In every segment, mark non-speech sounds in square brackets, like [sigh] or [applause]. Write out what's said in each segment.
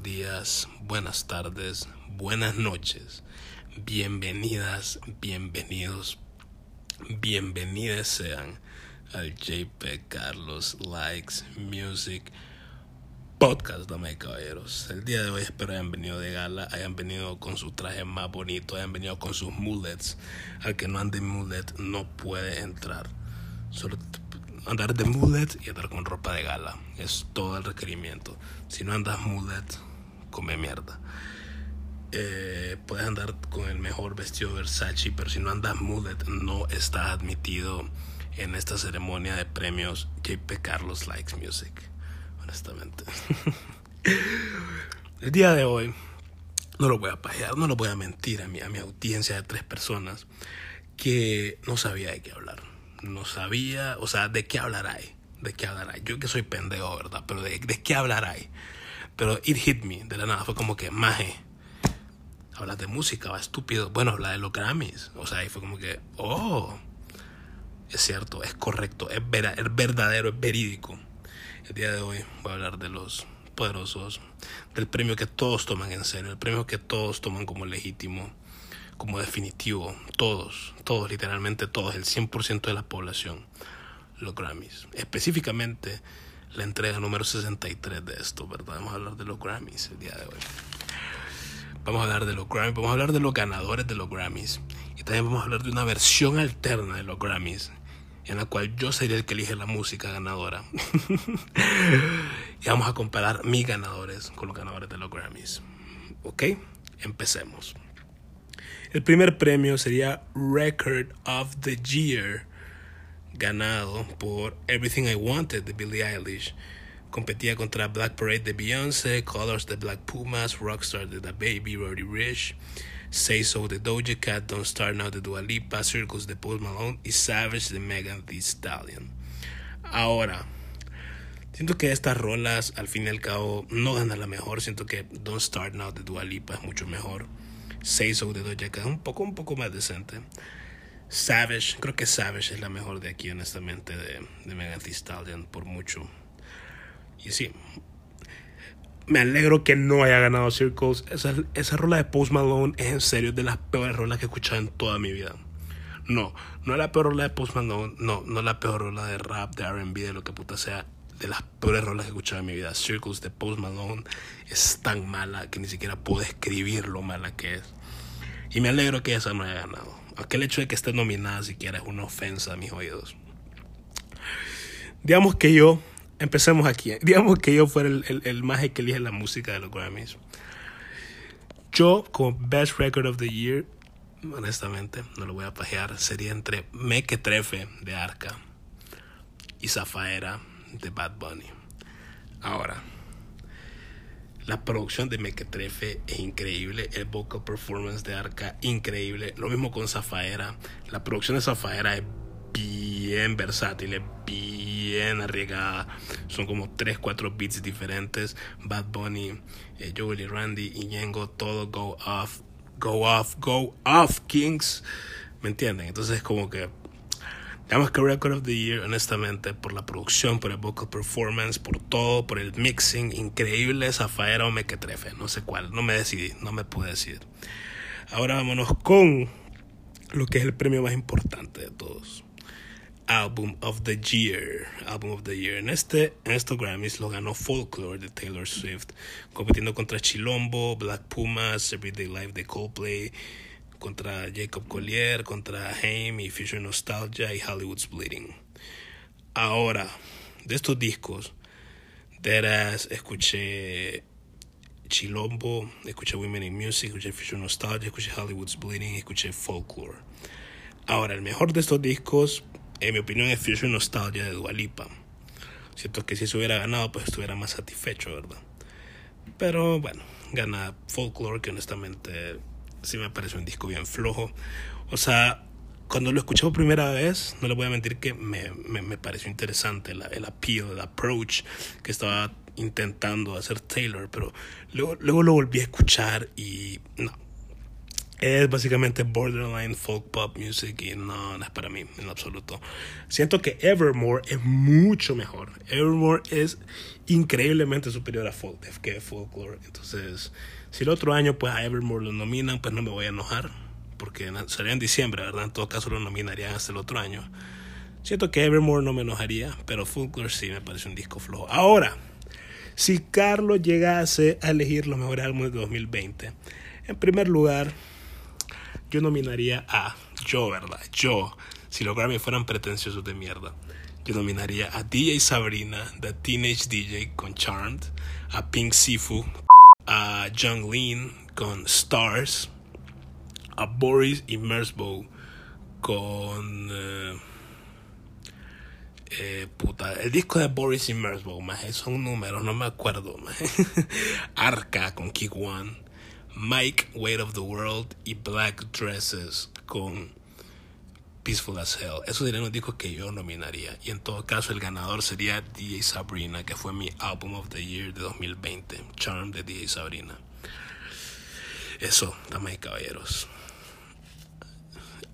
buenos días, buenas tardes, buenas noches. Bienvenidas, bienvenidos, bienvenidas sean al JP Carlos Likes Music Podcast, damas y caballeros. El día de hoy espero hayan venido de gala, hayan venido con su traje más bonito, hayan venido con sus mullets. Al que no ande mullet no puede entrar. Solo andar de mullet y andar con ropa de gala. Es todo el requerimiento. Si no andas mullet, come mierda. Eh, puedes andar con el mejor vestido Versace, pero si no andas mullet, no estás admitido en esta ceremonia de premios JP Carlos Likes Music. Honestamente. [laughs] el día de hoy, no lo voy a pajear, no lo voy a mentir a mi, a mi audiencia de tres personas que no sabía de qué hablar no sabía, o sea, ¿de qué hablará? ¿De qué hablará? Yo que soy pendejo, ¿verdad? Pero ¿de, de qué hablará? Pero it hit me, de la nada, fue como que, maje, hablas de música, va estúpido. Bueno, habla de los Grammys, o sea, ahí fue como que, oh, es cierto, es correcto, es, vera, es verdadero, es verídico. El día de hoy voy a hablar de los poderosos, del premio que todos toman en serio, el premio que todos toman como legítimo como definitivo, todos, todos, literalmente todos, el 100% de la población, los Grammys. Específicamente la entrega número 63 de esto, ¿verdad? Vamos a hablar de los Grammys el día de hoy. Vamos a hablar de los Grammys, vamos a hablar de los ganadores de los Grammys. Y también vamos a hablar de una versión alterna de los Grammys, en la cual yo sería el que elige la música ganadora. [laughs] y vamos a comparar mis ganadores con los ganadores de los Grammys. ¿Ok? Empecemos. El primer premio sería Record of the Year, ganado por Everything I Wanted de Billie Eilish. Competía contra Black Parade de Beyoncé, Colors de Black Pumas, Rockstar de The Baby, Roddy Rich, Say So de Doja Cat, Don't Start Now de Dua Lipa, Circles de Post Malone y Savage de Megan Thee Stallion. Ahora, siento que estas rolas al fin y al cabo no ganan la mejor, siento que Don't Start Now de Dua Lipa es mucho mejor. Say So de Doja Cat, un poco, un poco más decente. Savage, creo que Savage es la mejor de aquí, honestamente, de, de Megan Thee Stallion, por mucho. Y sí, me alegro que no haya ganado Circles. Esa, esa rola de Post Malone es en serio de las peores rolas que he escuchado en toda mi vida. No, no es la peor rola de Post Malone, no, no es la peor rola de rap, de RB, de lo que puta sea de las peores rolas que he escuchado en mi vida. Circles de Post Malone es tan mala que ni siquiera puedo escribir lo mala que es. Y me alegro que esa no haya ganado. Aunque el hecho de que esté nominada siquiera es una ofensa a mis oídos. Digamos que yo, empecemos aquí, digamos que yo fuera el, el, el maje que elige la música de los Grammys. Yo, como Best Record of the Year, honestamente, no lo voy a pajear, sería entre Mequetrefe de Arca y Zafaera de Bad Bunny. Ahora, la producción de Mequetrefe es increíble, el vocal performance de Arca increíble, lo mismo con Zafaera, la producción de Zafaera es bien versátil, es bien arriesgada, son como 3, 4 beats diferentes, Bad Bunny, eh, Joel y Randy y Yengo, todo go off, go off, go off, Kings, ¿me entienden? Entonces es como que Que Record of the Year, honestamente, por la producción, por el vocal performance, por todo, por el mixing, increíble, Zafaera o Mequetrefe, no sé cuál, no me decidí, no me pude decidir. Ahora vámonos con lo que es el premio más importante de todos. Album of the Year. Album of the Year. En este, en estos Grammys lo ganó Folklore de Taylor Swift, compitiendo contra Chilombo, Black Pumas, Everyday Life de Coldplay, contra Jacob Collier, contra Haim y Future Nostalgia y Hollywood's Bleeding. Ahora, de estos discos, Deadass, escuché Chilombo, escuché Women in Music, escuché Future Nostalgia, escuché Hollywood's Bleeding, escuché Folklore. Ahora, el mejor de estos discos, en mi opinión, es Future Nostalgia de Dualipa. Siento que si se hubiera ganado, pues estuviera más satisfecho, ¿verdad? Pero bueno, gana Folklore, que honestamente sí me pareció un disco bien flojo. O sea, cuando lo escuché por primera vez, no le voy a mentir que me, me, me pareció interesante la, el appeal, el approach que estaba intentando hacer Taylor, pero luego, luego lo volví a escuchar y no. es básicamente borderline folk pop music y no, no es para mí en absoluto. Siento que Evermore es mucho mejor. Evermore es increíblemente superior a folk, que Folklore. Entonces, si el otro año pues a Evermore lo nominan, pues no me voy a enojar, porque sería en diciembre, ¿verdad? En todo caso lo nominarían hasta el otro año. Siento que Evermore no me enojaría, pero Folklore sí me parece un disco flojo. Ahora, si Carlos llegase a elegir los mejores álbumes de 2020, en primer lugar, yo nominaría a, yo, ¿verdad? Yo, si los Grammy fueran pretenciosos de mierda, yo nominaría a DJ Sabrina, The Teenage DJ con Charmed, a Pink Sifu, a Jung Lean con Stars, a Boris Immersbow con... Eh, eh, puta, el disco de Boris Immersbow, más son números, no me acuerdo. [laughs] Arca con Kick One. Mike, Weight of the World y Black Dresses con Peaceful as Hell. Esos serían los discos que yo nominaría. Y en todo caso, el ganador sería DJ Sabrina, que fue mi Album of the Year de 2020. Charm de DJ Sabrina. Eso, damas y caballeros.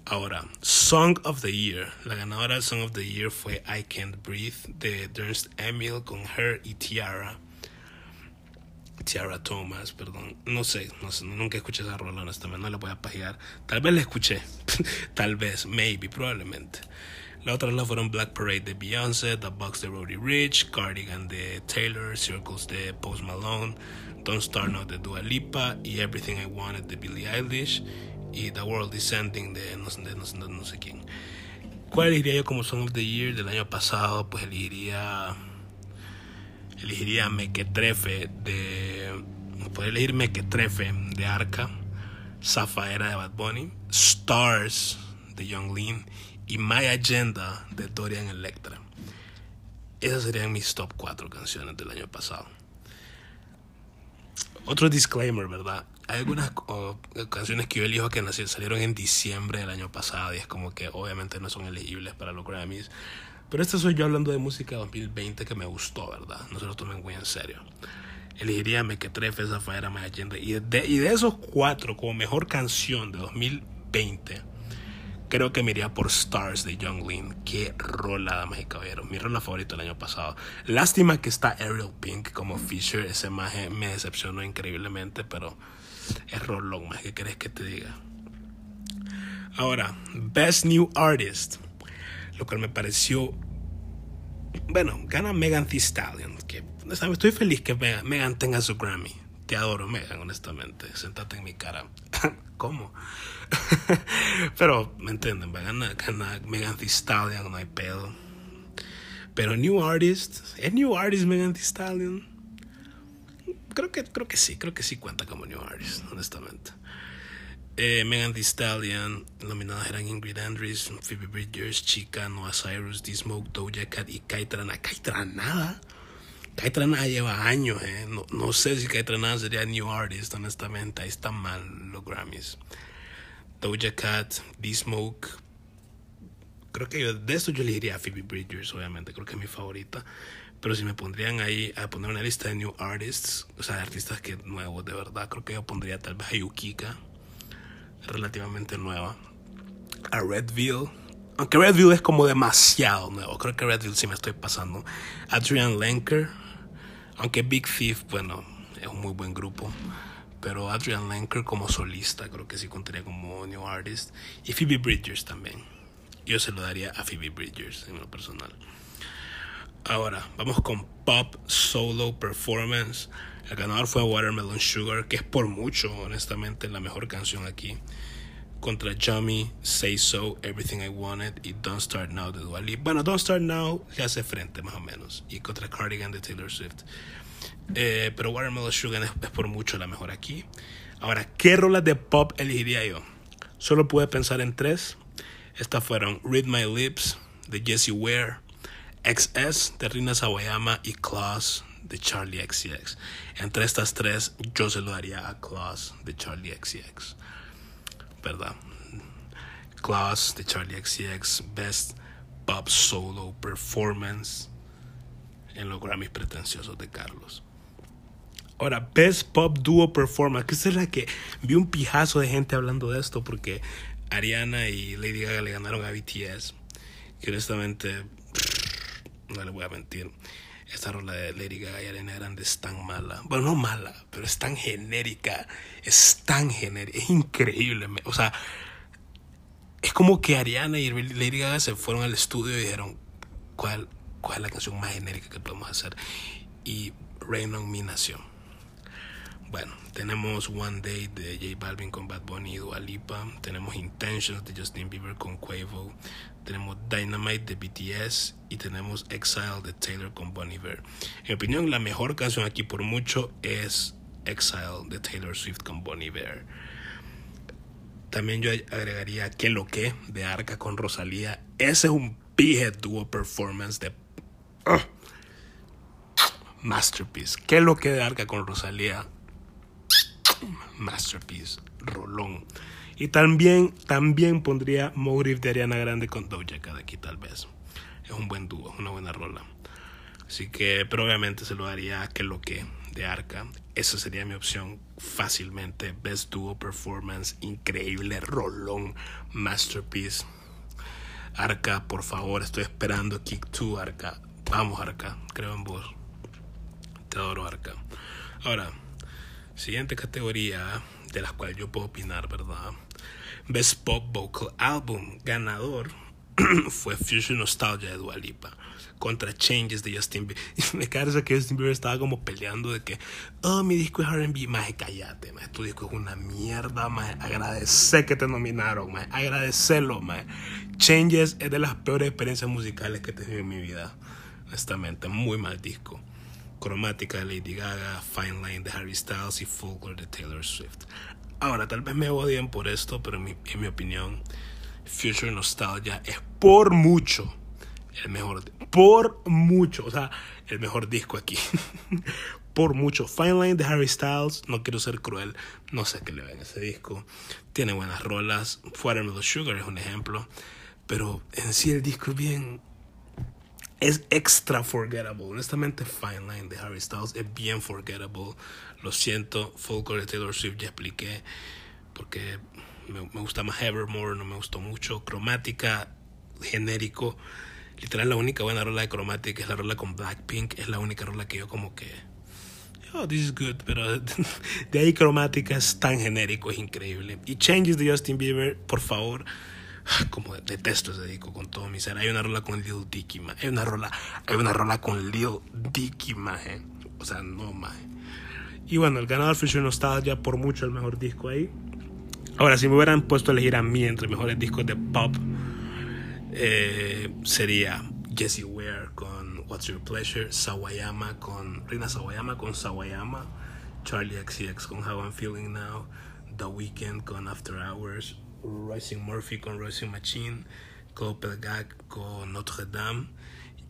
Ahora, Song of the Year. La ganadora del Song of the Year fue I Can't Breathe de Ernst Emil con Her y Tiara. Tiara Thomas, perdón. No sé, no sé, nunca escuché esa rola, honestamente, no la voy a pajear. Tal vez la escuché, [laughs] tal vez, maybe, probablemente. La otra la fueron Black Parade de Beyoncé, The Box de Roddy Rich, Cardigan de Taylor, Circles de Post Malone, Don't Start Now de Dua Lipa y Everything I Wanted de Billie Eilish y The World Descending de no, de no, no sé quién. ¿Cuál elegiría yo como Song of the Year del año pasado? Pues elegiría elegiría Mequetrefe de. Podría elegir Mequetrefe de Arca, Zafaera de Bad Bunny, Stars de Young Lean y My Agenda de Dorian Electra. Esas serían mis top 4 canciones del año pasado. Otro disclaimer, ¿verdad? Hay algunas canciones que yo elijo que salieron en diciembre del año pasado y es como que obviamente no son elegibles para los Grammys. Pero esto soy yo hablando de música 2020 que me gustó, ¿verdad? No se lo tomen muy en serio. Elegiría Mequetrefe, Zafaera, Mayagende. Y de, y de esos cuatro, como mejor canción de 2020, creo que me iría por Stars de Young Lean. Qué rola, damas y caballeros. Mi rola favorita del año pasado. Lástima que está Ariel Pink como Fisher. Ese maje me decepcionó increíblemente, pero es rolón, más que querés que te diga. Ahora, Best New Artist lo cual me pareció. Bueno, gana Megan Thee Stallion. Que, estoy feliz que Megan, tenga su Grammy. Te adoro, Megan, honestamente. Sentate en mi cara. [laughs] ¿Cómo? [laughs] Pero, ¿me entienden? Gana, gana Megan Thee Stallion, no hay pedo. Pero New Artist, ¿es New Artist Megan Thee Stallion? Creo que, creo que sí, creo que sí cuenta como New Artist, honestamente. Eh, Megan Thee Stallion, nominadas eran Ingrid Andrews, Phoebe Bridgers, Chica, Noah Cyrus, D-Smoke, Doja Cat y Kaitrana. Kaitrana. Kaitrana lleva años, eh. No, sé si Kaitrana sería New Artist, honestamente. Ahí están mal los Grammys. Doja Cat, D-Smoke. Creo que yo, de esto yo elegiría a Phoebe Bridgers, obviamente. Creo que es mi favorita. Pero si me pondrían ahí a poner una lista de new artists, o sea, artistas que nuevos de verdad, creo que yo pondría tal vez a Yukika relativamente nueva. A Redville. Aunque Redville es como demasiado nuevo. Creo que Redville sí me estoy pasando. Adrian Lenker. Aunque Big Thief, bueno, es un muy buen grupo. Pero Adrian Lenker como solista creo que sí contaría como new artist. Y Phoebe Bridgers también. Yo se lo daría a Phoebe Bridgers en lo personal. Ahora, vamos con Pop Solo Performance. El ganador fue Watermelon Sugar, que es por mucho, honestamente, la mejor canción aquí. Contra Jummy, Say So, Everything I Wanted y Don't Start Now de Dua Lipa. Bueno, Don't Start Now le hace frente, más o menos. Y contra Cardigan de Taylor Swift. Eh, pero Watermelon Sugar es, por mucho la mejor aquí. Ahora, ¿qué rolas de pop elegiría yo? Solo pude pensar en tres. Estas fueron Read My Lips de Jessie Ware, XS de Rina Sawayama y Claus de Charlie XCX. Entre estas tres, yo se lo daría a Claus de Charlie XCX. ¿Verdad? Claus de Charlie XCX, Best Pop Solo Performance en los Grammys pretenciosos de Carlos. Ahora, Best Pop Duo Performance, que es la que vi un pijazo de gente hablando de esto porque Ariana y Lady Gaga le ganaron a BTS. Que honestamente, no le voy a mentir. Esta rola de Lady Gaga y Ariana Grande es tan mala. Bueno, no mala, pero es tan genérica. Es tan genérica. Es increíble. O sea, es como que Ariana y Lady Gaga se fueron al estudio y dijeron, ¿cuál, cuál es la canción más genérica que podemos hacer? Y Rain on Me nació. Bueno, tenemos One Day de J Balvin con Bad Bunny y Dua Lipa. Tenemos Intentions de Justin Bieber con Quavo. Tenemos Dynamite de BTS. Y tenemos Exile de Taylor con Bunny Bear. En mi opinión, la mejor canción aquí por mucho es Exile de Taylor Swift con Bunny Bear. También yo agregaría Que lo que de Arca con Rosalía. Ese es un big duo performance de. ¡ah! masterpiece. Que lo que de Arca con Rosalía masterpiece, rolón. Y también, también pondría Motive de Ariana Grande con Doja Cat aquí tal vez. Es un buen dúo, una buena rola. Así que, pero obviamente se lo daría a que lo que de Arca. Esa sería mi opción fácilmente. Best Duo Performance, increíble, rolón, masterpiece. Arca, por favor, estoy esperando Kick 2, Arca. Vamos, Arca, creo en vos. Te adoro, Arca. Ahora, Siguiente categoría de la cual yo puedo opinar, ¿verdad? Best Pop Vocal Album. Ganador [clears throat] fue Fusion Nostalgia de Dua Lipa contra Changes de Justin Bieber. [laughs] Y me parece que Justin Bieber estaba como peleando de que, oh, mi disco es RB. Más cállate, más tu disco es una mierda, más agradece que te nominaron, más agradecelo, más. Changes es de las peores experiencias musicales que he tenido en mi vida. Honestamente, muy mal disco. Cromática de Lady Gaga, Fine Line de Harry Styles y Folklore de Taylor Swift. Ahora, tal vez me odien por esto, pero en mi, en mi opinión, Future Nostalgia es por mucho el mejor, por mucho, o sea, el mejor disco aquí. [laughs] por mucho. Fine Line de Harry Styles, no quiero ser cruel, no sé qué le ven a ese disco. Tiene buenas rolas. Watermelon Sugar es un ejemplo, pero en sí el disco es bien es extra forgettable. Honestamente, Fine Line de Harry Styles es bien forgettable. Lo siento, Folklore de Taylor Swift ya expliqué. Porque me, gusta más Evermore, no me gustó mucho. Cromática, genérico. Literal, la única buena rola de cromática es la rola con Blackpink. Es la única rola que yo, como que. Oh, this is good. Pero [laughs] de ahí cromática es tan genérico, es increíble. Y Changes de Justin Bieber, por favor [laughs] como detesto ese disco con todo mi ser. Hay una rola con Lil Dicky, man. Hay una rola, hay una rola con Lil Dicky, man. O sea, no, man. Y bueno, el ganador Future Nostalgia, por mucho el mejor disco ahí. Ahora, si me hubieran puesto a elegir a mí entre mejores discos de pop, eh, sería Jesse Ware con What's Your Pleasure, Sawayama con Rina Sawayama con Sawayama, Charlie XCX con How I'm Feeling Now, The Weeknd con After Hours, Rising Murphy con Rising Machine, Copenhagen con Notre Dame,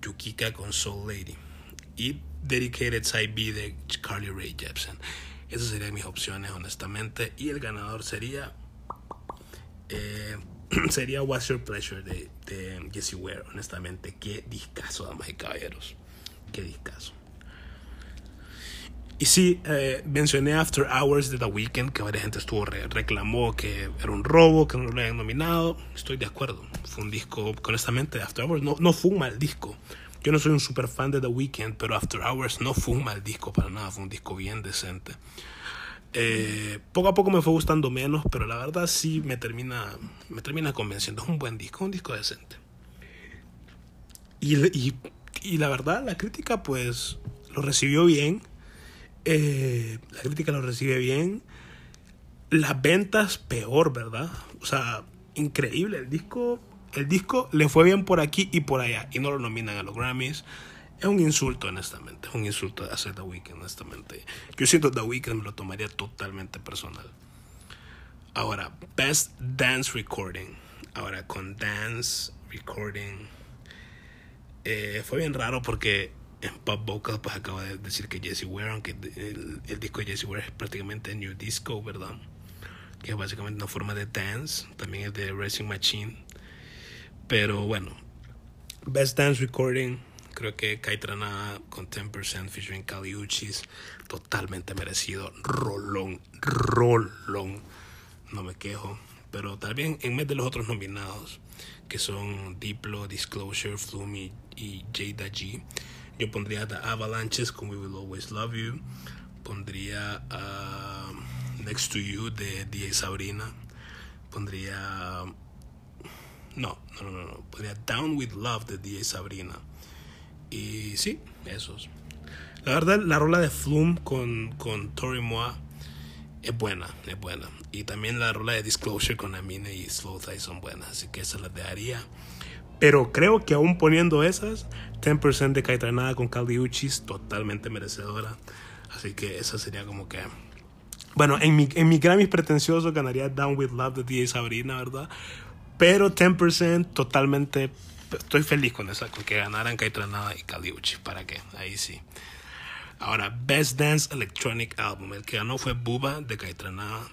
Yukika con Soul Lady y Dedicated Side B de Carly Rae Jepsen. Esas serían mis opciones, honestamente. Y el ganador sería. Eh, [clears throat] sería What's Your Pleasure de, de Jesse Ware, honestamente. Qué discazo, damas y caballeros. Qué discazo. Y sí, eh, mencioné After Hours de The Weeknd, que varias gente estuvo reclamó que era un robo, que no lo habían nominado. Estoy de acuerdo. Fue un disco, honestamente, After Hours no, no fue un mal disco. Yo no soy un super fan de The Weeknd, pero After Hours no fue un mal disco para nada, fue un disco bien decente. Eh, poco a poco me fue gustando menos, pero la verdad sí me termina, me termina convenciendo. Es un buen disco, un disco decente. Y, y, y la verdad, la crítica pues lo recibió bien eh, la crítica lo recibe bien. Las ventas peor, ¿verdad? O sea, increíble. El disco, el disco le fue bien por aquí y por allá. Y no lo nominan a los Grammys. Es un insulto, honestamente. Es un insulto hacer The Weeknd, honestamente. Yo siento The Weeknd me lo tomaría totalmente personal. Ahora, Best Dance Recording. Ahora, con Dance Recording. Eh, fue bien raro porque Pop Vocal pues acaba de decir que Jesse Ware, aunque el, disco de Jesse Ware es prácticamente New Disco, ¿verdad? Que es básicamente una forma de dance, también es de Racing Machine. Pero bueno, Best Dance Recording Creo que Kaitrana con 10% featuring Caliuchis, totalmente merecido. Rolón, rolón. No me quejo. Pero también en vez de los otros nominados, que son Diplo, Disclosure, Flume y Jada G, yo pondría The Avalanches con We Will Always Love You. Pondría uh, Next to You de D.A. Sabrina. Pondría. No, no, no, no. Pondría Down with Love de D.A. Sabrina. Y sí, esos. La verdad, la rola de Flume con, con Tori Moa es buena, es buena. Y también la rola de Disclosure con Amine y Slow Thai son buenas, así que esas las dejaría. Pero creo que aún poniendo esas, 10% de Caetranada con Caldi Uchis, totalmente merecedora. Así que esa sería como que. Bueno, en mi, en mi Grammy pretencioso ganaría Down with Love de DJ Sabrina, ¿verdad? Pero 10% totalmente estoy feliz con esa, con que ganaran Caitranada y Caliucci. ¿Para qué? Ahí sí. Ahora, Best Dance Electronic Album. El que ganó fue Buba de Caitranada.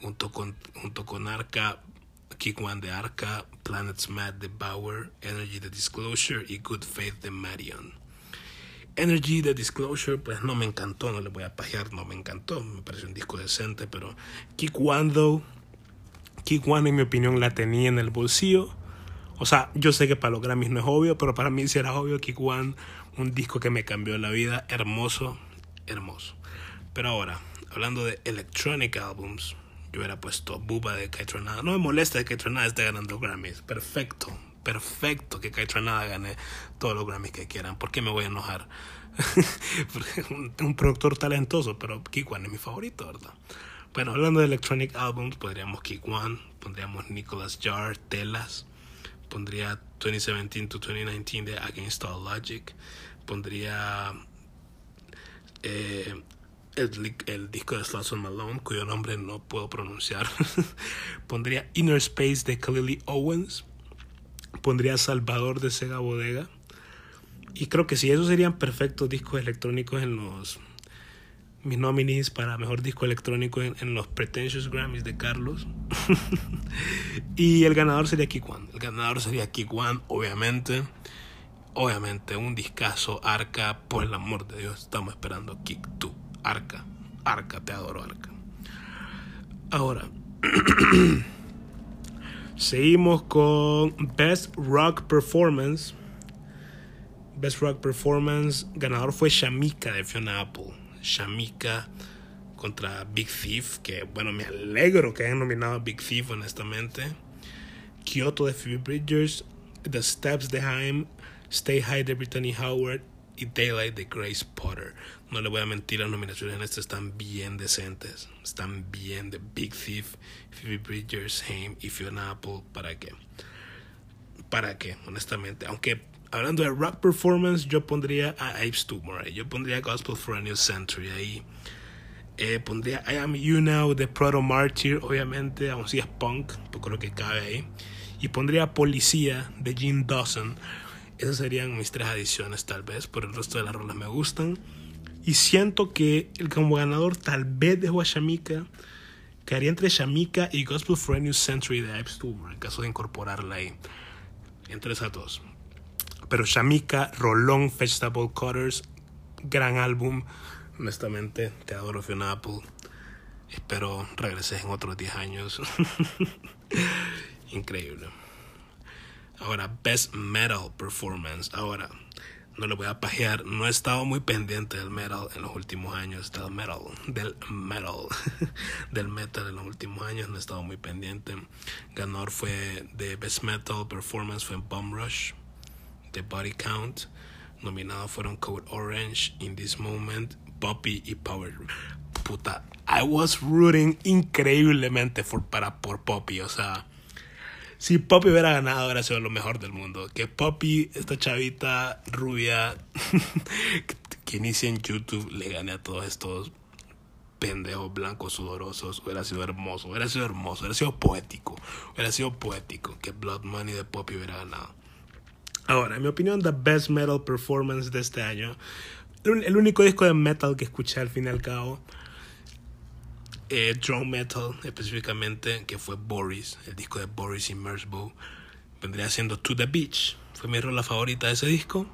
Junto con, junto con Arca, Kick One de Arca, Planets Mad de Bauer, Energy de Disclosure y Good Faith de Marion. Energy de Disclosure, pues no me encantó, no le voy a pajear, no me encantó. Me pareció un disco decente, pero Kick One, though. Kick One, en mi opinión, la tenía en el bolsillo o sea, yo sé que para los Grammys no es obvio, pero para mí sí era obvio Kick One, un disco que me cambió la vida, hermoso, hermoso. Pero ahora, hablando de electronic albums, yo hubiera puesto Buba de Kaitronada. No me molesta que Kaitronada esté ganando Grammys. Perfecto, perfecto que Kaitronada gane todos los Grammys que quieran. ¿Por qué me voy a enojar? [laughs] un, productor talentoso, pero One es mi favorito, ¿verdad? Bueno, hablando de electronic albums, podríamos One, pondríamos Nicholas Jar, Telas pondría 2017 to 2019 de Against All Logic, pondría eh, el, el, disco de Slaughter Malone, cuyo nombre no puedo pronunciar, [laughs] pondría Inner Space de Khalili Owens, pondría Salvador de Sega Bodega, y creo que sí, esos serían perfectos discos electrónicos en los mis nominees para mejor disco electrónico en, los Pretentious Grammys de Carlos. [laughs] y el ganador sería Kick One. El ganador sería Kick One, obviamente. Obviamente, un discazo, Arca, por el amor de Dios, estamos esperando Kick 2. Arca, Arca, te adoro, Arca. Ahora, [clears throat] seguimos con Best Rock Performance. Best Rock Performance, ganador fue Shamika de Fiona Apple. Shamika contra Big Thief, que bueno, me alegro que hayan nominado a Big Thief, honestamente. Kyoto de Phoebe Bridgers, The Steps de Haim, Stay High de Brittany Howard y Daylight de Grace Potter. No le voy a mentir, las nominaciones en este están bien decentes. Están bien de Big Thief, Phoebe Bridgers, Haim y Fiona Apple. ¿Para qué? ¿Para qué? Honestamente. Aunque hablando de rap performance, yo pondría a Abe Stewart, yo pondría Gospel for a New Century ahí. Eh, pondría I Am You Now de Proto Martyr, obviamente, aún si es punk, pues creo que cabe ahí. Y pondría Policía de Gene Dawson. Esas serían mis tres adiciones, tal vez, pero el resto de las rolas me gustan. Y siento que el como ganador tal vez de a Shamika. Quedaría entre Shamika y Gospel for Century de Abe Stewart, en caso de incorporarla ahí. Entre esas dos. Pero Shamika, Rolón, Vegetable Cutters, gran álbum. Honestamente, te adoro Fiona Apple. Espero regreses en otros 10 años. [laughs] Increíble. Ahora, Best Metal Performance. Ahora, no le voy a pajear. No he estado muy pendiente del metal en los últimos años. Del metal. Del metal. [laughs] del metal en los últimos años. No he estado muy pendiente. Ganador fue de Best Metal Performance fue en Bomb Rush de Body Count. Nominados fueron Code Orange, In This Moment, Poppy y Power. Puta, I was rooting increíblemente for, para, por Poppy. O sea, si Poppy hubiera ganado, hubiera sido lo mejor del mundo. Que Poppy, esta chavita rubia [laughs] que inicia en YouTube, le gane a todos estos pendejos blancos sudorosos. Hubiera sido hermoso, hubiera sido hermoso, hubiera sido poético. Hubiera sido poético que Blood Money de Poppy hubiera ganado. Ahora, en mi opinión, the best metal performance de este año. El único disco de metal que escuché al fin y al cabo. Eh, drum metal específicamente, que fue Boris, el disco de Boris y Merzbow. Vendría siendo To the Beach, Fue mi rola favorita de ese disco.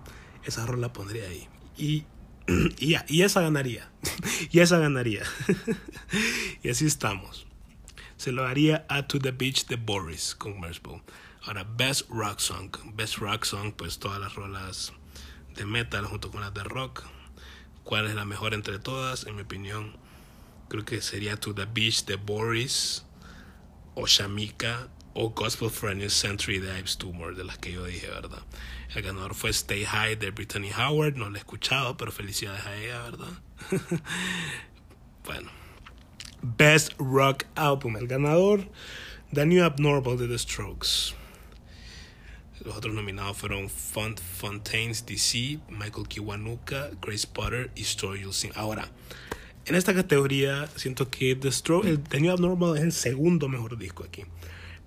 Esa rola pondría ahí. Y, [clears throat] y, y esa ganaría. [laughs] y esa ganaría. [laughs] y así estamos. Se lo haría a To the Beach de Boris con Mersbow. Ahora, Best Rock Song. Best Rock Song, pues todas las rolas de metal junto con las de rock. ¿Cuál es la mejor entre todas? En mi opinión, creo que sería To the Beach de Boris o Shamika o Gospel for a New Century de Ives Tumor, de las que yo dije, ¿verdad? El ganador fue Stay High de Brittany Howard, no lo he escuchado, pero felicidades a ella, ¿verdad? [laughs] bueno. Best Rock Album, el ganador, The New Abnormal de The Strokes. Los otros nominados fueron Font Fontaines DC, Michael Kiwanuka, Grace Potter y Story You'll Sing. Ahora, en esta categoría siento que The, Strokes, el The New Abnormal es el segundo mejor disco aquí.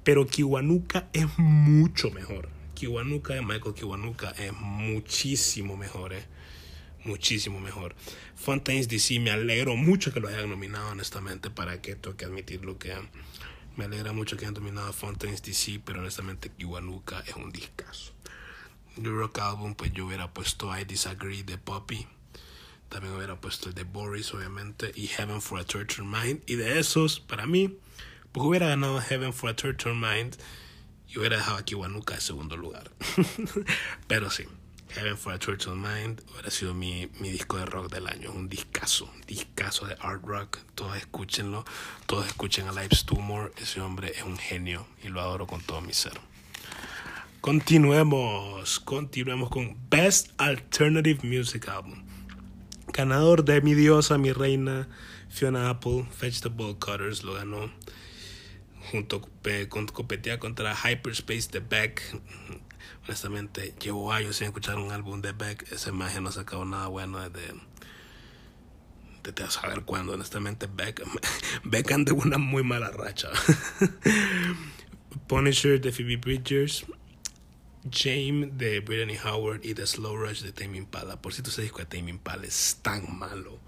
Pero Kiwanuka es mucho mejor. Kiwanuka de Michael Kiwanuka es muchísimo mejor, eh. Muchísimo mejor. Fontaines DC me alegro mucho que lo hayan nominado, honestamente, para que tengo que admitirlo que me alegra mucho que hayan nominado a Fontaines DC, pero honestamente Kiwanuka es un discazo. New Rock Album, pues yo hubiera puesto I Disagree de Poppy. También hubiera puesto el de Boris, obviamente, y Heaven for a Tortured Mind. Y de esos, para mí, pues hubiera ganado Heaven for a Tortured Mind y hubiera dejado a Kiwanuka en segundo lugar. [laughs] Pero sí, Heaven for a Tortured Mind hubiera sido mi, mi disco de rock del año. Un discazo, discazo de art rock. Todos escúchenlo, todos escuchen a Life's Tumor. Ese hombre es un genio y lo adoro con todo mi ser. Continuemos, continuemos con Best Alternative Music Album. Ganador de mi diosa, mi reina, Fiona Apple, Vegetable Cutters, lo ganó junto con competía contra Hyperspace de Beck. Honestamente, llevo años sin escuchar un álbum de Beck. Esa imagen no ha sacado nada bueno desde. Desde saber cuándo, honestamente, Beck. [laughs] Beck anda una muy mala racha. [laughs] Punisher de Phoebe Bridgers. James de Brittany Howard y The Slow Rush de Tame Impala. Por cierto, ese disco de Tame Impala es tan malo.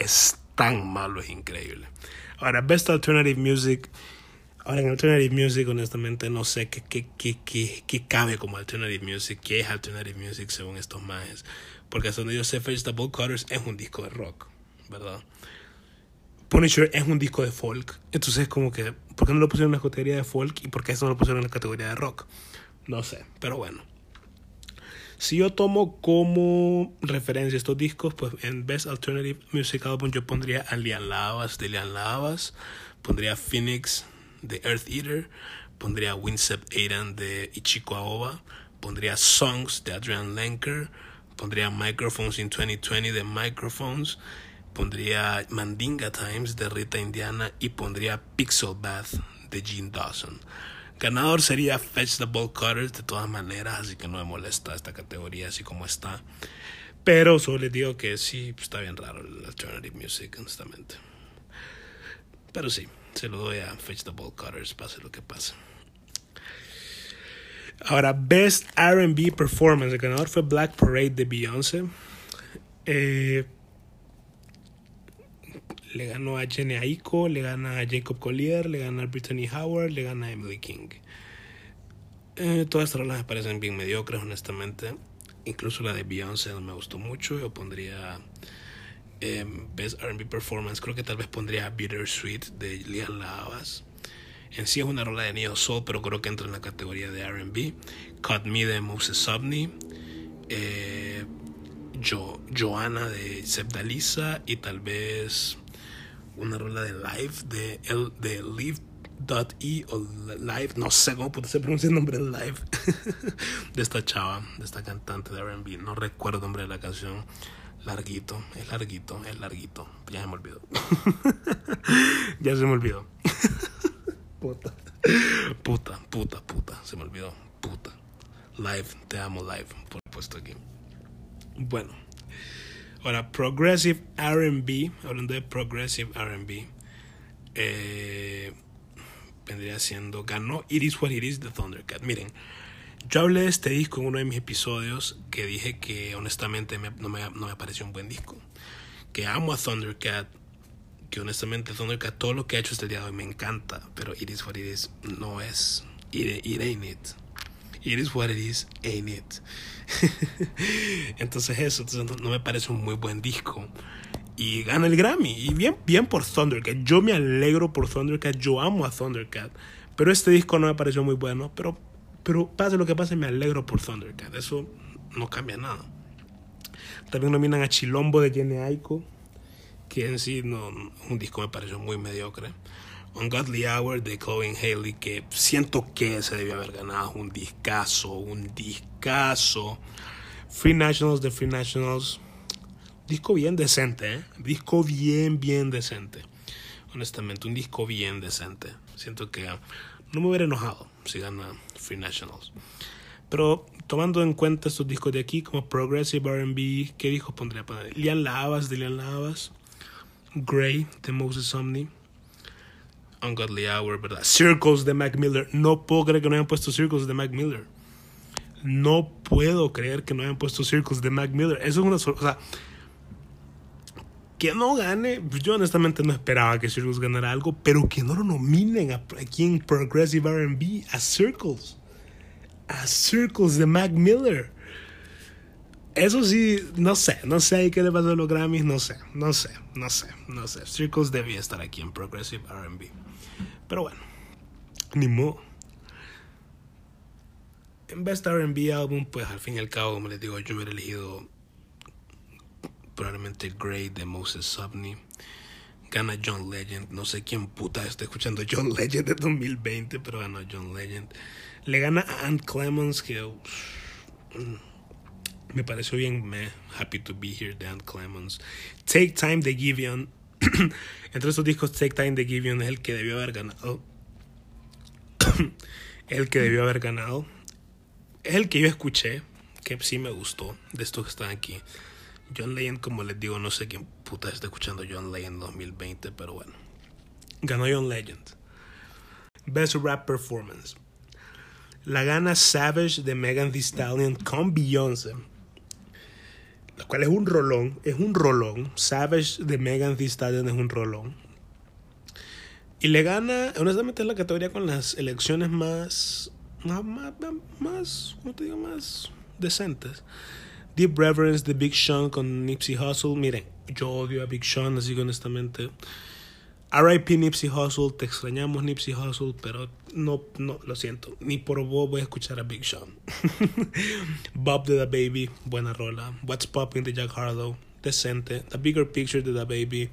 Es tan malo, es increíble. Ahora, Best Alternative Music. Ahora, en Alternative Music, honestamente, no sé qué, qué, qué, qué, qué cabe como Alternative Music, qué es Alternative Music según estos majes. Porque hasta donde yo sé, Vegetable Cutters es un disco de rock, ¿verdad? Punisher es un disco de folk. Entonces, como que, ¿por qué no lo pusieron en la categoría de folk y por qué eso no lo pusieron en la categoría de rock? No sé, pero bueno. Si yo tomo como referencia estos discos, pues en Best Alternative Music Album yo pondría a Lian Lavas de Lian Lavas, pondría Phoenix de Earth Eater, pondría Winsep Aidan de Ichiko Aoba, pondría Songs de Adrian Lenker, pondría Microphones in 2020 de Microphones, pondría Mandinga Times de Rita Indiana y pondría Pixel Bath de Gene Dawson. Ganador sería Fetch the Ball Cutters de todas maneras, así que no me molesta esta categoría así como está. Pero solo les digo que sí, está bien raro el alternative music, honestamente. Pero sí, se lo doy a Fetch the Ball Cutters, pase lo que pase. Ahora, Best RB Performance. El ganador fue Black Parade de Beyoncé. Eh, le ganó a Jenny Aiko, le gana a Jacob Collier, le gana a Brittany Howard, le gana a Emily King. Eh, todas estas rolas me parecen bien mediocres, honestamente. Incluso la de Beyoncé no me gustó mucho. Yo pondría eh, Best RB Performance. Creo que tal vez pondría Bittersweet de Lian Lavas. En sí es una rola de Neo Soul, pero creo que entra en la categoría de RB. Cut Me de Moses Subney. Eh, jo Joanna de Sepdalisa. Y tal vez una rola de Live de, el, de Live.e o Live, no sé cómo se pronuncia el nombre de Live [laughs] de esta chava, de esta cantante de RB. No recuerdo el nombre de la canción. Larguito, es larguito, es larguito. Ya se me olvidó. [laughs] ya se me olvidó. [laughs] puta. Puta, puta, puta. Se me olvidó. Puta. Live, te amo live, por puesto aquí. Bueno. Ahora, Progressive RB, hablando de Progressive RB, eh, vendría siendo, ganó It Is What It Is de Thundercat. Miren, yo hablé de este disco en uno de mis episodios que dije que honestamente me, no, me, no me pareció un buen disco. Que amo a Thundercat, que honestamente Thundercat todo lo que ha hecho este día de hoy me encanta, pero It Is What It Is no es, it, it ain't it. It is what it is, ain't it? entonces eso, no me parece un muy buen disco. Y gana el Grammy. Y bien, bien por Thundercat. Yo me alegro por Thundercat. Yo amo a Thundercat. Pero este disco no me pareció muy bueno. Pero, pero pase lo que pase, me alegro por Thundercat. Eso no cambia nada. También nominan a Chilombo de Jenny Aiko. Que en sí no, un disco me pareció muy mediocre. Ungodly Hour de Chloe Haley, que siento que se debió haber ganado un discazo, un discazo. Free Nationals de Free Nationals, disco bien decente, ¿eh? disco bien, bien decente. Honestamente, un disco bien decente. Siento que no me hubiera enojado si gana Free Nationals. Pero tomando en cuenta estos discos de aquí, como Progressive RB, ¿qué discos pondría? Lian Lavas de Lian Lavas, Grey de Moses Omni. Ungodly Hour, ¿verdad? Circles de Mac Miller. No puedo creer que no hayan puesto Circles de Mac Miller. No puedo creer que no hayan puesto Circles de Mac Miller. Eso es una. O sea, que no gane. Yo honestamente no esperaba que Circles ganara algo, pero que no lo nominen aquí en Progressive RB a Circles. A Circles de Mac Miller. Eso sí, no sé, no sé qué le pasó a los Grammys, no sé, no sé, no sé, no sé. Circles debía estar aquí en Progressive RB. Pero bueno, ni modo. En Best RB Album, pues al fin y al cabo, como les digo, yo hubiera elegido probablemente Great de Moses Subney. Gana John Legend. No sé quién puta está escuchando John Legend de 2020, pero gana John Legend. Le gana a Ant Clemens, que mm, me pareció bien. Me happy to be here de Ant Clemens. Take Time de Giveon. [clears throat] Entre estos discos, Take Time de Giveon es el que debió haber ganado. [coughs] el que debió haber ganado. Es el que yo escuché, que sí me gustó, de estos que están aquí. John Legend, como les digo, no sé quién puta está escuchando John Legend 2020, pero bueno. Ganó John Legend. Best Rap Performance. La gana Savage de Megan Thee Stallion con Beyoncé. Lo cual es un rolón. Es un rolón. Savage de Megan Thee Stallion es un rolón. Y le gana, honestamente es la categoría con las elecciones más, más, más, más ¿cómo te digo? Más decentes. Deep Reverence de Big Sean con Nipsey Hussle. Miren, yo odio a Big Sean, así que honestamente. RIP Nipsey Hussle, te extrañamos Nipsey Hussle, pero no, no, lo siento. Ni por vos voy a escuchar a Big Sean. [laughs] Bob de The Baby, buena rola. What's Popping de Jack Harlow, decente. The Bigger Picture de The Baby,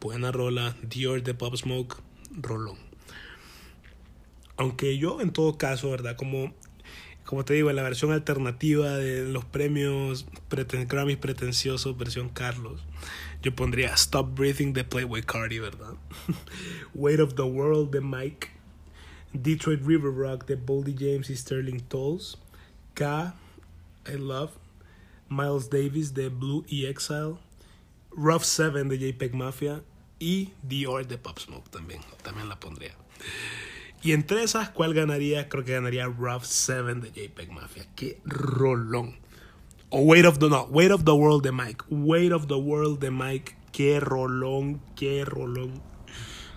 buena rola. Dior de Pop Smoke, rolón. Aunque yo en todo caso, ¿verdad? Como como te digo, en la versión alternativa de los premios preten Grammys pretenciosos, versión Carlos, yo pondría Stop Breathing de Playboy Cardi, ¿verdad? [laughs] Weight of the World de Mike, Detroit River Rock de Boldy James y Sterling Tolls, K, I Love, Miles Davis de Blue y Exile, Rough 7 de JPEG Mafia y Dior de Pop Smoke también, también la pondría. Y entre esas, ¿cuál ganaría? Creo que ganaría Rough 7 de JPEG Mafia. Qué rolón. O Weight of the no, Weight of the World de Mike. Weight of the World de Mike. Qué rolón, qué rolón.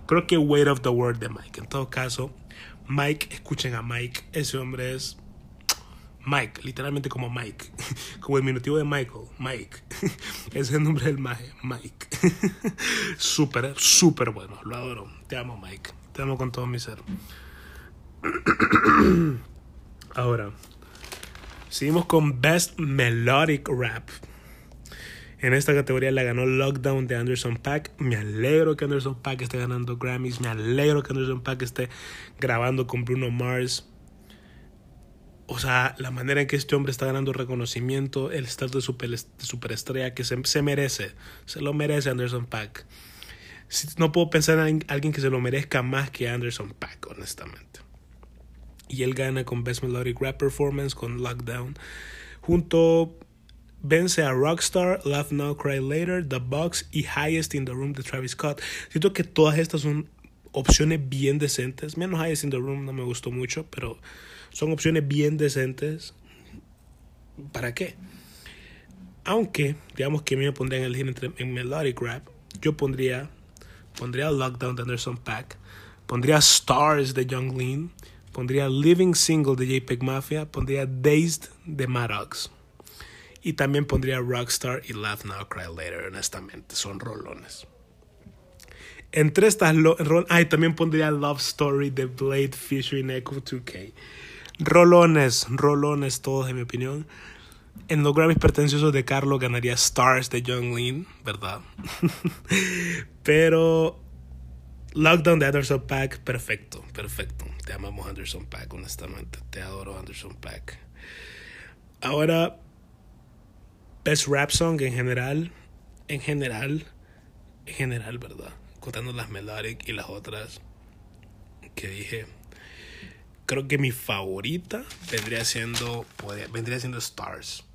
Creo que Weight of the World de Mike. En todo caso, Mike, escuchen a Mike. Ese hombre es Mike, literalmente como Mike. [laughs] Como el minutivo de Michael, Mike. [laughs] Ese es el nombre del maje, Mike. [laughs] Súper, súper bueno. Lo adoro. Te amo, Mike. Te amo con todo mi ser. [clears throat] Ahora, seguimos con Best Melodic Rap. En esta categoría la ganó Lockdown de Anderson Pack. Me alegro que Anderson Pack esté ganando Grammys. Me alegro que Anderson Pack esté grabando con Bruno Mars. O sea, la manera en que este hombre está ganando reconocimiento, el estatus de, super, de superestrella que se, se merece. Se lo merece Anderson Pack no puedo pensar en alguien que se lo merezca más que Anderson Pack, honestamente. Y él gana con Best Melodic Rap Performance con Lockdown. Junto vence a Rockstar, Laugh Now, Cry Later, The Box y Highest in the Room de Travis Scott. Siento que todas estas son opciones bien decentes. Menos Highest in the Room no me gustó mucho, pero son opciones bien decentes. ¿Para qué? Aunque, digamos que a mí me pondría en el en Melodic Rap, yo pondría Pondría Lockdown de Anderson Pack. Pondría Stars de Young Lean. Pondría Living Single de JPEG Mafia, pondría Dazed de Maddox. Y también pondría Rockstar y Laugh Now Cry Later, honestamente, son rolones. Entre estas, ay, también pondría Love Story de Blade y Echo 2K. Rolones, rolones todos en mi opinión. En los Grammys pretenciosos de Carlos ganaría Stars de John Lean, ¿verdad? [laughs] Pero Lockdown de Anderson Pack, perfecto, perfecto. Te amamos Anderson Pack, honestamente. Te adoro Anderson Pack. Ahora, Best Rap Song en general. En general. En general, ¿verdad? Contando las Melodic y las otras que dije creo que mi favorita vendría siendo, vendría siendo Stars.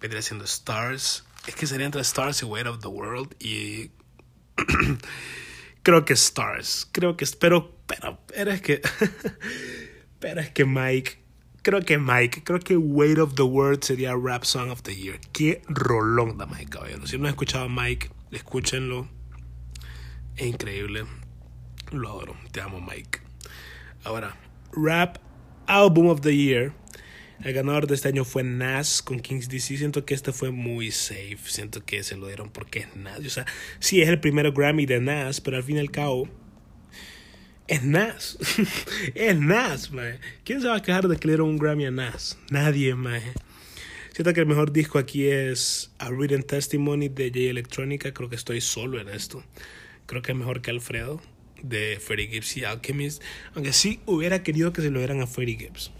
Vendría siendo Stars. Es que sería entre Stars y Weight of the World. Y [clears throat] creo que Stars. Creo que, pero, pero, pero es que, [laughs] pero es que Mike, creo que Mike, creo que Weight of the World sería Rap Song of the Year. Qué rolón da Mike, caballero. Si no han escuchado a Mike, escúchenlo. Es increíble. Lo adoro. Te amo, Mike. Ahora, Rap Album of the Year. El ganador de este año fue Nas con Kings DC. Siento que este fue muy safe. Siento que se lo dieron porque es Nas. O sea, sí es el primer Grammy de Nas, pero al fin y al cabo es Nas. [laughs] es Nas, man. ¿Quién se va a quejar de que le dieron un Grammy a Nas? Nadie, man. Siento que el mejor disco aquí es A Written Testimony de J Electronica. Creo que estoy solo en esto. Creo que es mejor que Alfredo de Freddie Gibbs y Alchemist. Aunque sí hubiera querido que se lo dieran a Freddie Gibbs.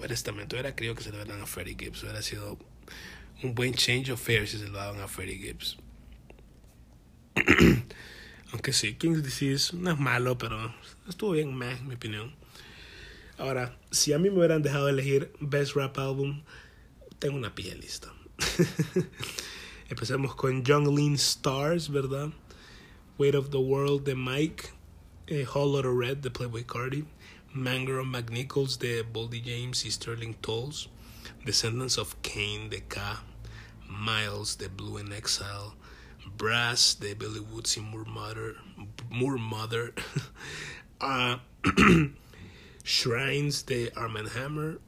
Honestamente, hubiera querido que se lo dieran a Freddie Gibbs. Hubiera sido un buen change of fair si se lo daban a Freddie Gibbs. [clears throat] Aunque sí, King's Disease no es malo, pero estuvo bien, meh, en mi opinión. Ahora, si a mí me hubieran dejado elegir Best Rap Album, tengo una pie lista. [laughs] Empecemos con Lean Stars, ¿verdad? Weight of the World de Mike. A Whole Lotta Red de Playboy Cardi, Mangro McNichols the Baldy James Sterling Tolls, Descendants of Cain the K, Miles the Blue in Exile, Brass the Billy Woods Moore Mother, Moore Mother [laughs] uh, [clears throat] Shrines de Armand Hammer,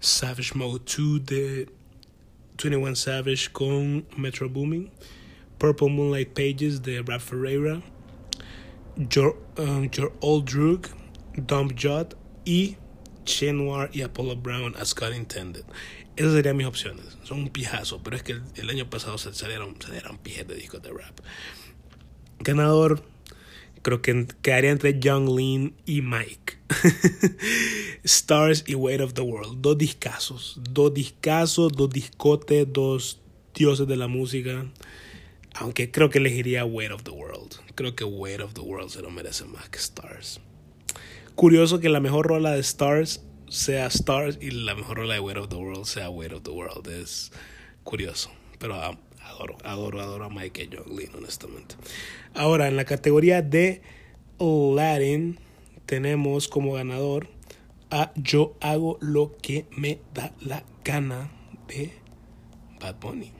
Savage Mode 2 the 21 Savage con Metro Booming, Purple Moonlight Pages the Rap Ferreira, Your, um, Your Old Drug, Dump Jot y Chenoir y Apollo Brown as God Intended. Esas serían mis opciones. Son un pijazo, pero es que el, año pasado se salieron, salieron pijes de discos de rap. Ganador, creo que quedaría entre Young Lean y Mike. [laughs] Stars y Weight of the World. Dos discazos. Dos discazos, dos discotes, dos dioses de la música. Aunque creo que elegiría Weight of the World. Creo que Weight of the World se lo merece más que Stars. Curioso que la mejor rola de Stars sea Stars y la mejor rola de Weight of the World sea Weight of the World. Es curioso. Pero adoro, adoro, adoro a Mike Younglin, honestamente. Ahora, en la categoría de Latin, tenemos como ganador a Yo hago lo que me da la gana de Bad Bunny.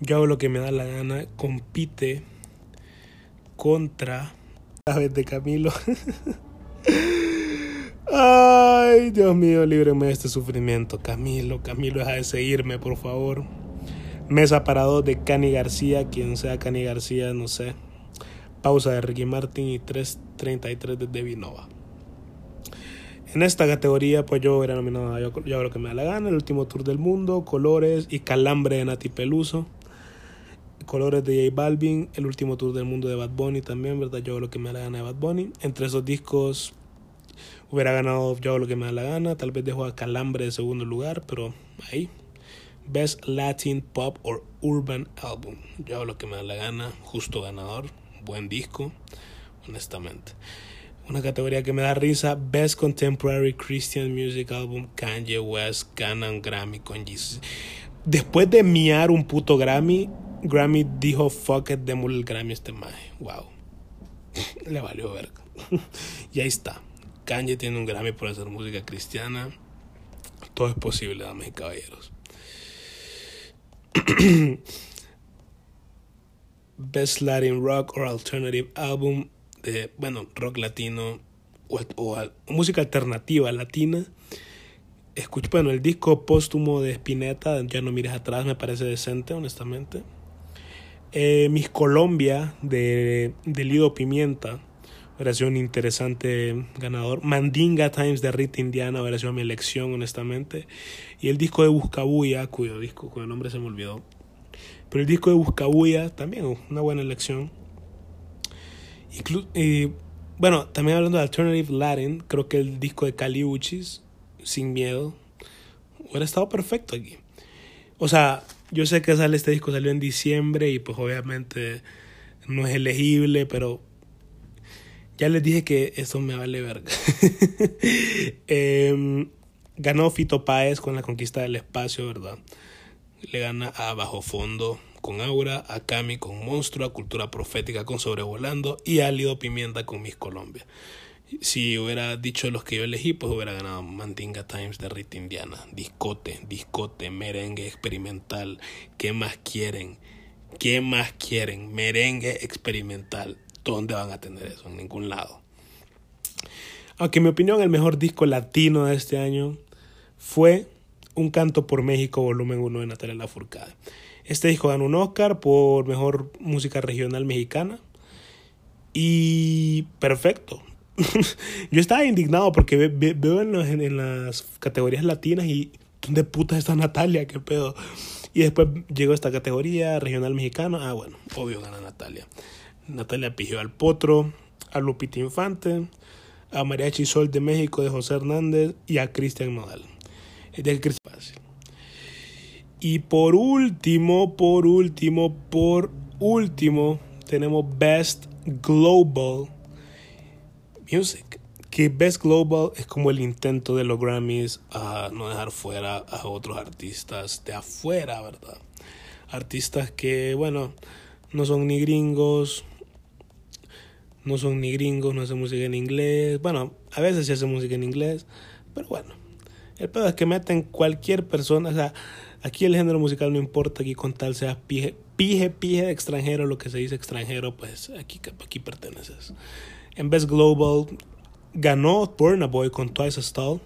Yo hago lo que me da la gana, compite contra vez de Camilo. [laughs] Ay, Dios mío, líbreme de este sufrimiento. Camilo, Camilo, deja de seguirme, por favor. Mesa para dos de Cani García, quien sea Cani García, no sé. Pausa de Ricky Martin y 3.33 de Debbie Nova. En esta categoría, pues yo era nominado yo, yo lo que me da la gana, el último tour del mundo, colores y calambre de Nati Peluso. Colores de J Balvin, El último tour del mundo de Bad Bunny también, ¿verdad? Yo hago lo que me da la gana de Bad Bunny. Entre esos discos hubiera ganado Yo hago lo que me da la gana. Tal vez dejo a Calambre de segundo lugar, pero ahí. Best Latin Pop or Urban Album. Yo hago lo que me da la gana. Justo ganador. Buen disco, honestamente. Una categoría que me da risa, Best Contemporary Christian Music Album, Kanye West gana un Grammy con Jesus. Después de miar un puto Grammy, Grammy dijo, fuck it, démosle el Grammy este maje. Wow. [laughs] Le valió verga. [laughs] y ahí está. Kanye tiene un Grammy por hacer música cristiana. Todo es posible, damas y caballeros. [clears throat] Best Latin Rock or Alternative Album de, bueno, rock latino. o, música alternativa latina. Escucho, bueno, el disco póstumo de Spinetta, Ya no mires atrás, me parece decente, honestamente. Eh, Mis Colombia, de, de Lido Pimienta, un interesante ganador. Mandinga Times de Rita Indiana sido mi elección, honestamente. Y el disco de Buscabuya, cuyo disco, cuyo nombre se me olvidó. Pero el disco de Buscabuya también una buena elección. Y, bueno, también hablando de Alternative Latin, creo que el disco de Cali Uchis, Sin Miedo, hubiera estado perfecto aquí. O sea, yo sé que sale este disco, salió en diciembre y pues obviamente no es elegible, pero ya les dije que eso me vale verga. [laughs] Em, ganó Fito Páez con la conquista del espacio, ¿verdad? Le gana a Bajo Fondo con Aura, a Cami con Monstruo, a Cultura Profética con Sobrevolando y a Lido Pimienta con Miss Colombia. Si hubiera dicho los que yo elegí, pues hubiera ganado Mandinga Times de Rita Indiana. Discote, discote, merengue experimental. ¿Qué más quieren? ¿Qué más quieren? Merengue experimental. ¿Dónde van a tener eso? En ningún lado. Aunque en mi opinión el mejor disco latino de este año fue Un canto por México, volumen 1 de Natalia Lafourcade. Este disco ganó un Oscar por mejor música regional mexicana. Y perfecto. [laughs] Yo estaba indignado porque veo en, en, las categorías latinas y ¿dónde puta está Natalia? ¿Qué pedo? Y después llegó esta categoría regional mexicana. Ah, bueno, obvio gana Natalia. Natalia pidió al Potro, a Lupita Infante, a Mariachi Sol de México de José Hernández y a Cristian Nodal. De fácil. Y por último, por último, por último, tenemos Best Global Music. Que Best Global es como el intento de los Grammys a no dejar fuera a otros artistas de afuera, ¿verdad? Artistas que, bueno, no son ni gringos, no son ni gringos, no hacen música en inglés. Bueno, a veces se hace música en inglés, pero bueno. El pedo es que meten cualquier persona, o sea, aquí el género musical no importa, aquí con tal sea pije, pije, pije extranjero, lo que se dice extranjero, pues aquí, aquí perteneces. En Best Global ganó Burna Boy con Twice as Tall.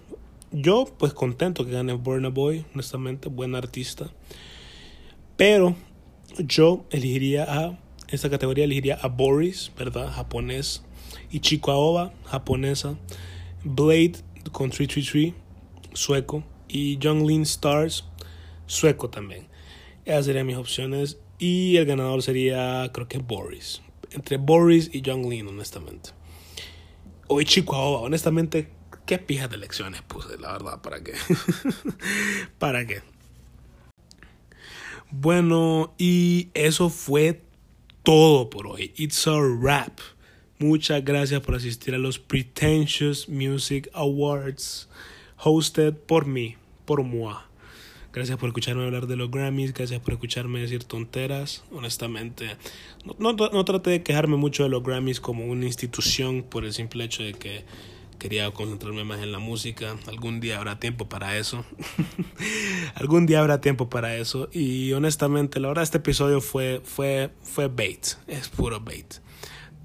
Yo, pues contento que gane Burna Boy, honestamente, buen artista. Pero yo elegiría a esta categoría elegiría a Boris, ¿verdad? Japonés. Y Chico Aoba, japonesa. Blade con 333, sueco. Y Young Lean Stars, sueco también. Esas serían mis opciones. Y el ganador sería, creo que Boris. Entre Boris y Young Lean, honestamente. O Chico Aoba, honestamente, qué pijas de elecciones puse, la verdad, ¿para qué? [laughs] ¿Para qué? Bueno, y eso fue todo por hoy. It's a wrap. Muchas gracias por asistir a los Pretentious Music Awards, hosted por mí, por moi. Gracias por escucharme hablar de los Grammys, gracias por escucharme decir tonteras. Honestamente, no, no, no traté de quejarme mucho de los Grammys como una institución por el simple hecho de que quería concentrarme más en la música. Algún día habrá tiempo para eso. [laughs] Algún día habrá tiempo para eso. Y honestamente, la verdad, este episodio fue, fue, fue bait. Es puro bait.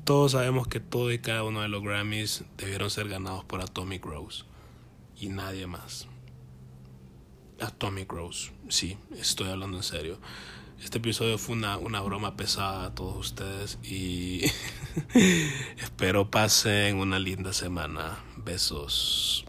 Todos sabemos que todo y cada uno de los Grammys debieron ser ganados por Atomic Rose. Y nadie más. Atomic Rose. Sí, estoy hablando en serio. Este episodio fue una, una broma pesada a todos ustedes y [laughs] espero pasen una linda semana. Besos.